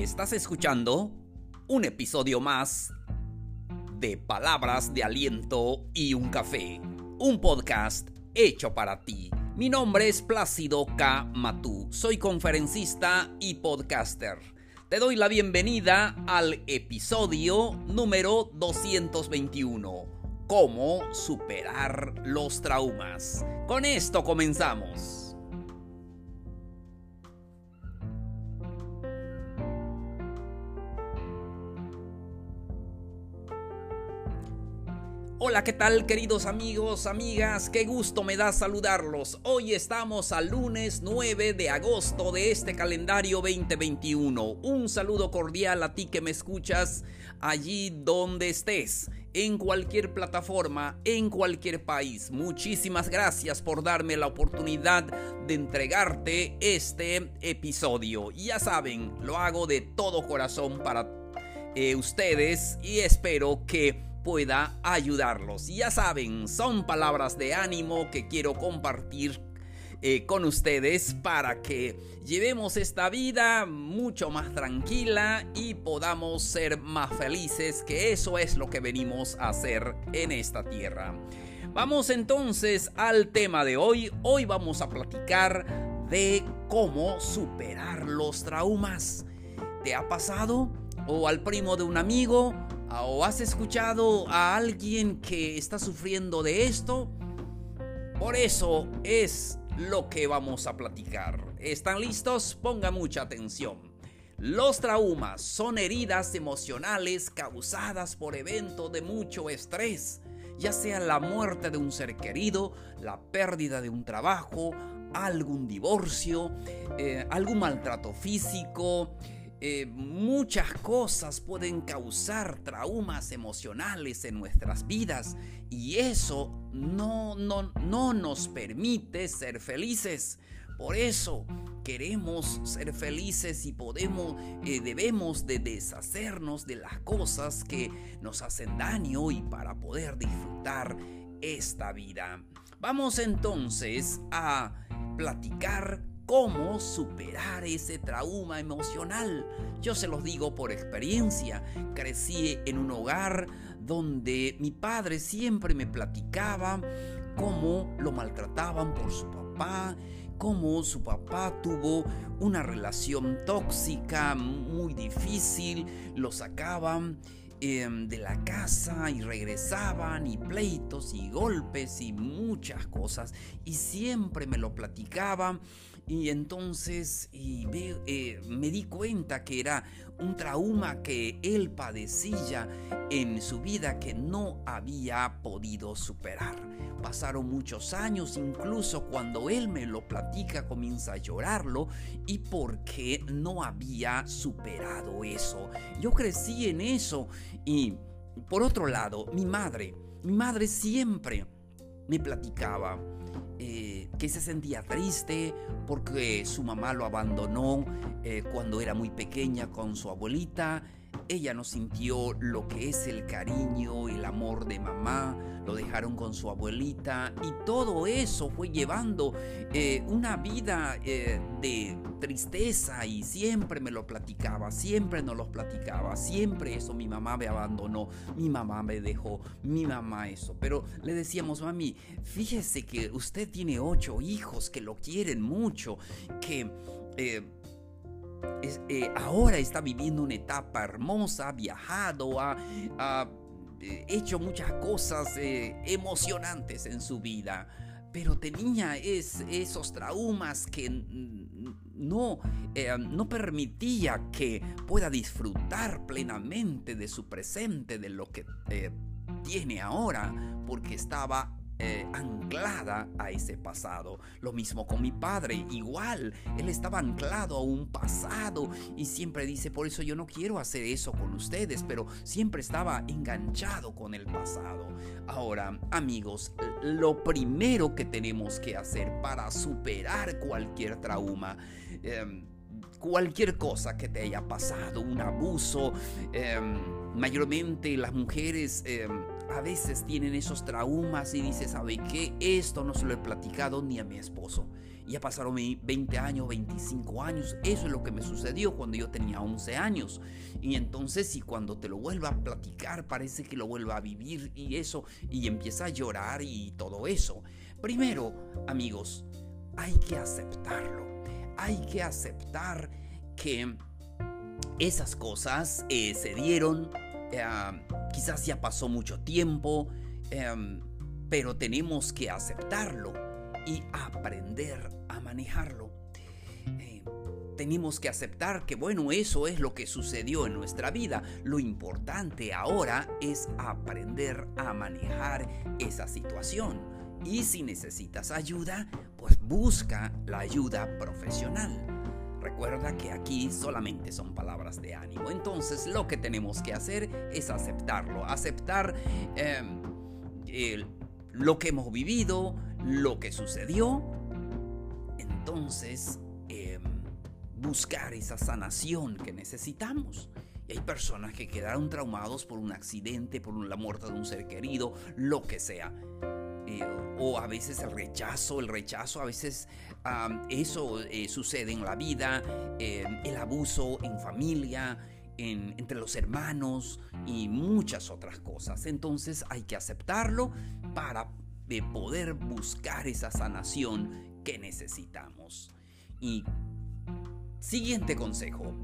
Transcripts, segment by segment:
Estás escuchando un episodio más de Palabras de Aliento y un Café, un podcast hecho para ti. Mi nombre es Plácido K. Matú, soy conferencista y podcaster. Te doy la bienvenida al episodio número 221, Cómo superar los traumas. Con esto comenzamos. Hola, ¿qué tal queridos amigos, amigas? Qué gusto me da saludarlos. Hoy estamos al lunes 9 de agosto de este calendario 2021. Un saludo cordial a ti que me escuchas allí donde estés, en cualquier plataforma, en cualquier país. Muchísimas gracias por darme la oportunidad de entregarte este episodio. Ya saben, lo hago de todo corazón para eh, ustedes y espero que pueda ayudarlos. Ya saben, son palabras de ánimo que quiero compartir eh, con ustedes para que llevemos esta vida mucho más tranquila y podamos ser más felices, que eso es lo que venimos a hacer en esta tierra. Vamos entonces al tema de hoy. Hoy vamos a platicar de cómo superar los traumas. ¿Te ha pasado? ¿O al primo de un amigo? ¿O has escuchado a alguien que está sufriendo de esto? Por eso es lo que vamos a platicar. ¿Están listos? Ponga mucha atención. Los traumas son heridas emocionales causadas por eventos de mucho estrés, ya sea la muerte de un ser querido, la pérdida de un trabajo, algún divorcio, eh, algún maltrato físico, eh, muchas cosas pueden causar traumas emocionales en nuestras vidas y eso no, no, no nos permite ser felices. Por eso queremos ser felices y podemos, eh, debemos de deshacernos de las cosas que nos hacen daño y para poder disfrutar esta vida. Vamos entonces a platicar cómo superar ese trauma emocional. Yo se los digo por experiencia. Crecí en un hogar donde mi padre siempre me platicaba cómo lo maltrataban por su papá, cómo su papá tuvo una relación tóxica muy difícil, lo sacaban Em, de la casa y regresaban y pleitos y golpes y muchas cosas y siempre me lo platicaban y entonces y eh, me di cuenta que era un trauma que él padecía en su vida que no había podido superar. Pasaron muchos años, incluso cuando él me lo platica comienza a llorarlo y porque no había superado eso. Yo crecí en eso y por otro lado, mi madre, mi madre siempre me platicaba eh, que se sentía triste porque su mamá lo abandonó eh, cuando era muy pequeña con su abuelita ella no sintió lo que es el cariño, el amor de mamá, lo dejaron con su abuelita y todo eso fue llevando eh, una vida eh, de tristeza y siempre me lo platicaba, siempre nos lo platicaba, siempre eso, mi mamá me abandonó, mi mamá me dejó, mi mamá eso. Pero le decíamos, mami, fíjese que usted tiene ocho hijos que lo quieren mucho, que... Eh, eh, ahora está viviendo una etapa hermosa, ha viajado, ha, eh, hecho muchas cosas eh, emocionantes en su vida, pero tenía esos traumas que no, no permitía que pueda disfrutar plenamente de su presente, de lo que tiene ahora, porque estaba eh, anclada a ese pasado. Lo mismo con mi padre, igual, él estaba anclado a un pasado y siempre dice, por eso yo no quiero hacer eso con ustedes, pero siempre estaba enganchado con el pasado. Ahora, amigos, lo primero que tenemos que hacer para superar cualquier trauma, em, cualquier cosa que te haya pasado, un abuso, em, mayormente las mujeres em, a veces tienen esos traumas y dice, ¿sabe qué? Esto no se lo he platicado ni a mi esposo. Ya pasaron 20 años, 25 años. Eso es lo que me sucedió cuando yo tenía 11 años. Y entonces, y cuando te lo vuelva a platicar, parece que lo vuelva a vivir y eso, y empieza a llorar y todo eso. Primero, amigos, hay que aceptarlo. Hay que aceptar que esas cosas eh, se dieron. Eh, quizás ya pasó mucho tiempo, em, pero tenemos que aceptarlo y aprender a manejarlo. Eh, tenemos que aceptar que bueno, eso es lo que sucedió en nuestra vida. Lo importante ahora es aprender a manejar esa situación. Y si necesitas ayuda, pues busca la ayuda profesional. Recuerda que aquí solamente son palabras de ánimo. Entonces lo que tenemos que hacer es aceptarlo. Aceptar em, lo que hemos vivido, lo que sucedió. Entonces em, buscar esa sanación que necesitamos. Y hay personas que quedaron traumados por un accidente, por la muerte de un ser querido, lo que sea. Eh, o a veces el rechazo, el rechazo, a veces eso eh, sucede en la vida, eh, el abuso en familia, entre los hermanos y muchas otras cosas. Entonces hay que aceptarlo para poder buscar esa sanación que necesitamos. Y siguiente consejo.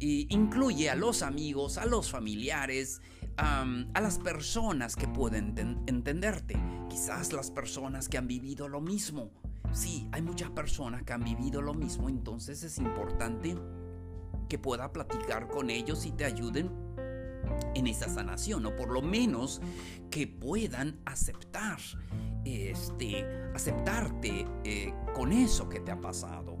incluye a los amigos, a los familiares, a las personas que pueden entenderte, quizás las personas que han vivido lo mismo. Sí, hay muchas personas que han vivido lo mismo, entonces es importante que pueda platicar con ellos y te ayuden en esa sanación, o por lo menos que puedan aceptar, este, aceptarte eh, con eso que te ha pasado.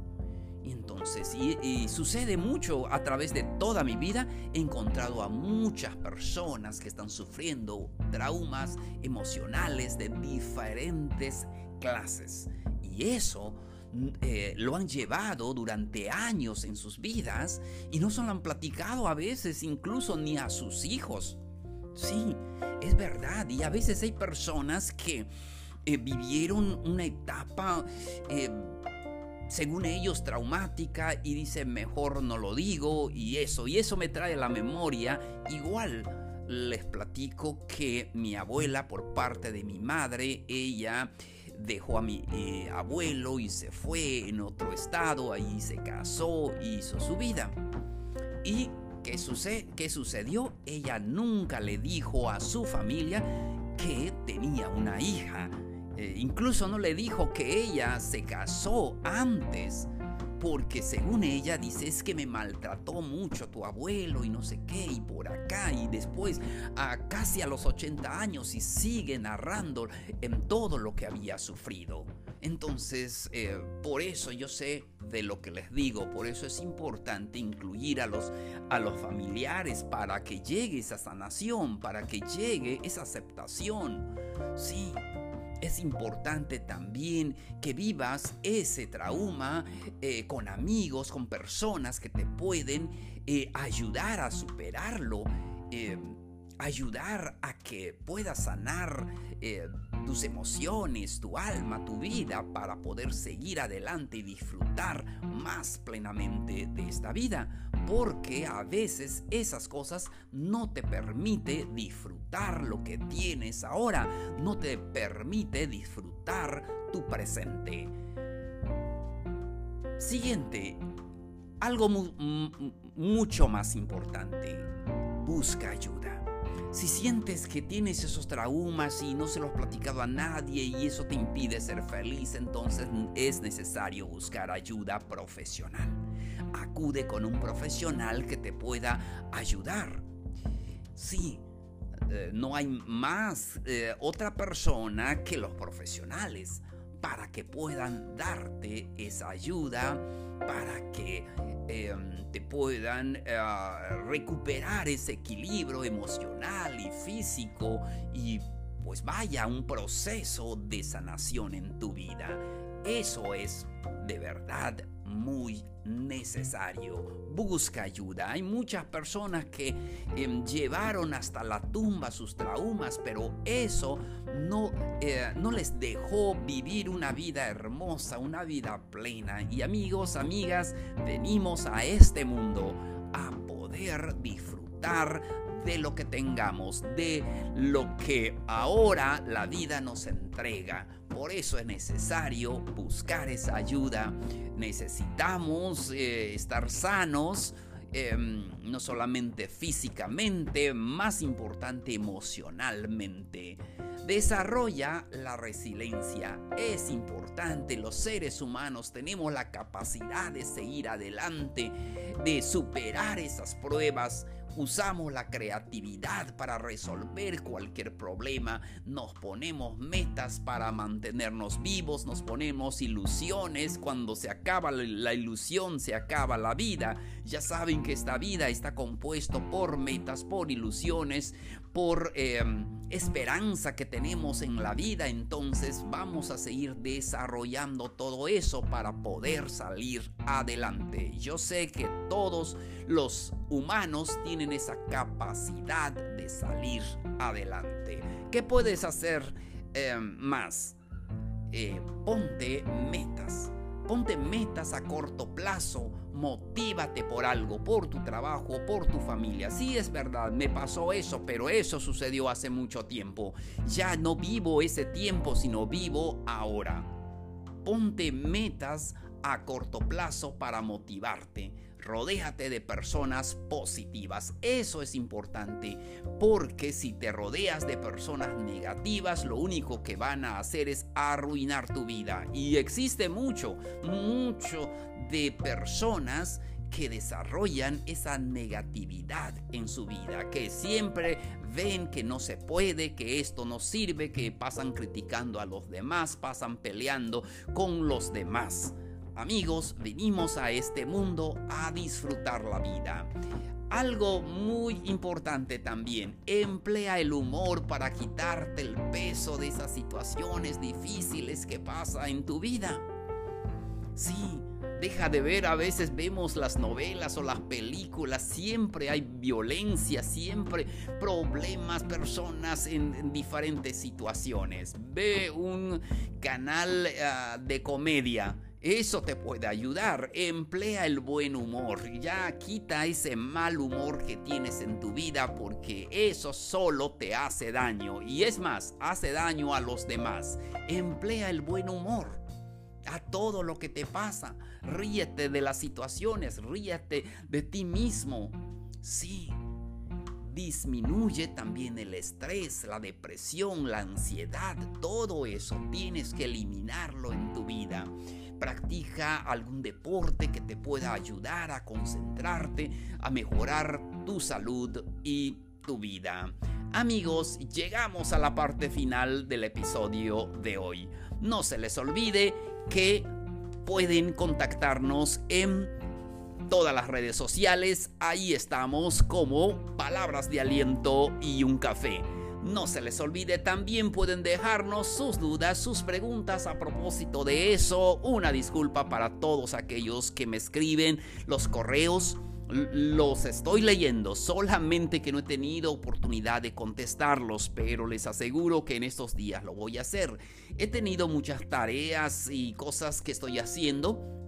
Entonces, y, sucede mucho a través de toda mi vida, he encontrado a muchas personas que están sufriendo traumas emocionales de diferentes clases. Y eso mm, eh, lo han llevado durante años en sus vidas y no se lo han platicado a veces incluso ni a sus hijos. Sí, es verdad. Y a veces hay personas que eh, vivieron una etapa eh, según ellos, traumática y dice mejor no lo digo y eso. Y eso me trae la memoria. Igual les platico que mi abuela, por parte de mi madre, ella dejó a mi eh, abuelo y se fue en otro estado, ahí se casó, hizo su vida. ¿Y qué, sucede, qué sucedió? Ella nunca le dijo a su familia que tenía una hija eh, incluso no le dijo que ella se casó antes, porque según ella dice es que me maltrató mucho tu abuelo y no sé qué, y por acá, y después a casi a los 80 años y sigue narrando en todo lo que había sufrido. Entonces, eh, por eso yo sé de lo que les digo, por eso es importante incluir a los, a los familiares para que llegue esa sanación, para que llegue esa aceptación. Sí, es importante también que vivas ese trauma eh, con amigos, con personas que te pueden eh, ayudar a superarlo. Eh, ayudar a que puedas sanar tus emociones, tu alma, tu vida para poder seguir adelante y disfrutar más plenamente de esta vida. Porque a veces esas cosas no te permite disfrutar lo que tienes ahora, no te permite disfrutar tu presente. Siguiente, algo mucho más importante, busca ayuda. Si sientes que tienes esos traumas y no se los has platicado a nadie y eso te impide ser feliz, entonces es necesario buscar ayuda profesional. Acude con un profesional que te pueda ayudar. Sí, eh, no hay más eh, otra persona que los profesionales para que puedan darte esa ayuda, para que em, te puedan eh, recuperar ese equilibrio emocional y físico y pues vaya un proceso de sanación en tu vida. Eso es de verdad muy necesario. Busca ayuda. Hay muchas personas que em, llevaron hasta la tumba sus traumas, pero eso no, eh, no les dejó vivir una vida hermosa, una vida plena. Y amigos, amigas, venimos a este mundo a poder disfrutar de lo que tengamos, de lo que ahora la vida nos entrega. Por eso es necesario buscar esa ayuda. Necesitamos eh, estar sanos. Em, no solamente físicamente, más importante emocionalmente. Desarrolla la resiliencia. Es importante, los seres humanos tenemos la capacidad de seguir adelante, de superar esas pruebas Usamos la creatividad para resolver cualquier problema, nos ponemos metas para mantenernos vivos, nos ponemos ilusiones, cuando se acaba la ilusión se acaba la vida. Ya saben que esta vida está compuesto por metas, por ilusiones, por em, esperanza que tenemos en la vida, entonces vamos a seguir desarrollando todo eso para poder salir adelante. Yo sé que todos los humanos tienen esa capacidad de salir adelante. ¿Qué puedes hacer em, más? Eh, ponte metas. Ponte metas a corto plazo Motívate por algo, por tu trabajo, por tu familia. Sí es verdad, me pasó eso, pero eso sucedió hace mucho tiempo. Ya no vivo ese tiempo, sino vivo ahora. Ponte metas a corto plazo para motivarte. Rodéate de personas positivas. Eso es importante porque si te rodeas de personas negativas, lo único que van a hacer es arruinar tu vida. Y existe mucho, mucho de personas que desarrollan esa negatividad en su vida, que siempre ven que no se puede, que esto no sirve, que pasan criticando a los demás, pasan peleando con los demás. Amigos, venimos a este mundo a disfrutar la vida. Algo muy importante también, emplea el humor para quitarte el peso de esas situaciones difíciles que pasa en tu vida. Sí, deja de ver, a veces vemos las novelas o las películas, siempre hay violencia, siempre problemas, personas en, diferentes situaciones. Ve un canal ah, de comedia eso te puede ayudar. Emplea el buen humor. Ya quita ese mal humor que tienes en tu vida porque eso solo te hace daño. Y es más, hace daño a los demás. Emplea el buen humor a todo lo que te pasa. Ríete de las situaciones, ríete de ti mismo. Sí, disminuye también el estrés, la depresión, la ansiedad, todo eso tienes que eliminarlo en tu vida practica algún deporte que te pueda ayudar a concentrarte, a mejorar tu salud y tu vida. Amigos, llegamos a la parte final del episodio de hoy. No se les olvide que pueden contactarnos en todas las redes sociales. Ahí estamos como Palabras de Aliento y un Café. No se les olvide, también pueden dejarnos sus dudas, sus preguntas a propósito de eso. Una disculpa para todos aquellos que me escriben los correos. Los estoy leyendo, solamente que no he tenido oportunidad de contestarlos, pero les aseguro que en estos días lo voy a hacer. He tenido muchas tareas y cosas que estoy haciendo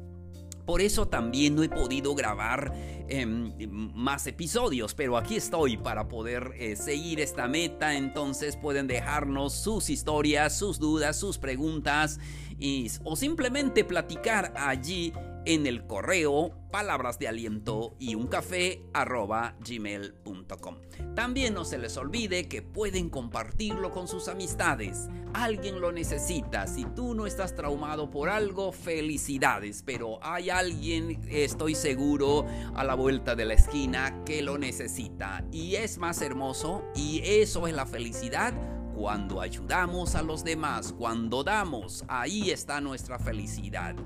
por eso también no he podido grabar em, más episodios, pero aquí estoy para poder eh, seguir esta meta. Entonces pueden dejarnos sus historias, sus dudas, sus preguntas o simplemente platicar allí en el correo palabras de aliento y un café gmail.com. También no se les olvide que pueden compartirlo con sus amistades. Alguien lo necesita. Si tú no estás traumado por algo, felicidades. Pero hay alguien, estoy seguro, a la vuelta de la esquina que lo necesita. Y es más hermoso y eso es la felicidad cuando ayudamos a los demás, cuando damos, ahí está nuestra felicidad.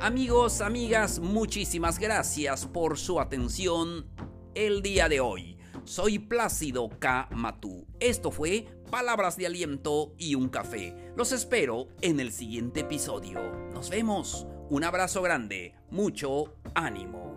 Amigos, amigas, muchísimas gracias por su atención el día de hoy. Soy Plácido K. Matú. Esto fue Palabras de Aliento y un Café. Los espero en el siguiente episodio. Nos vemos. Un abrazo grande, mucho ánimo.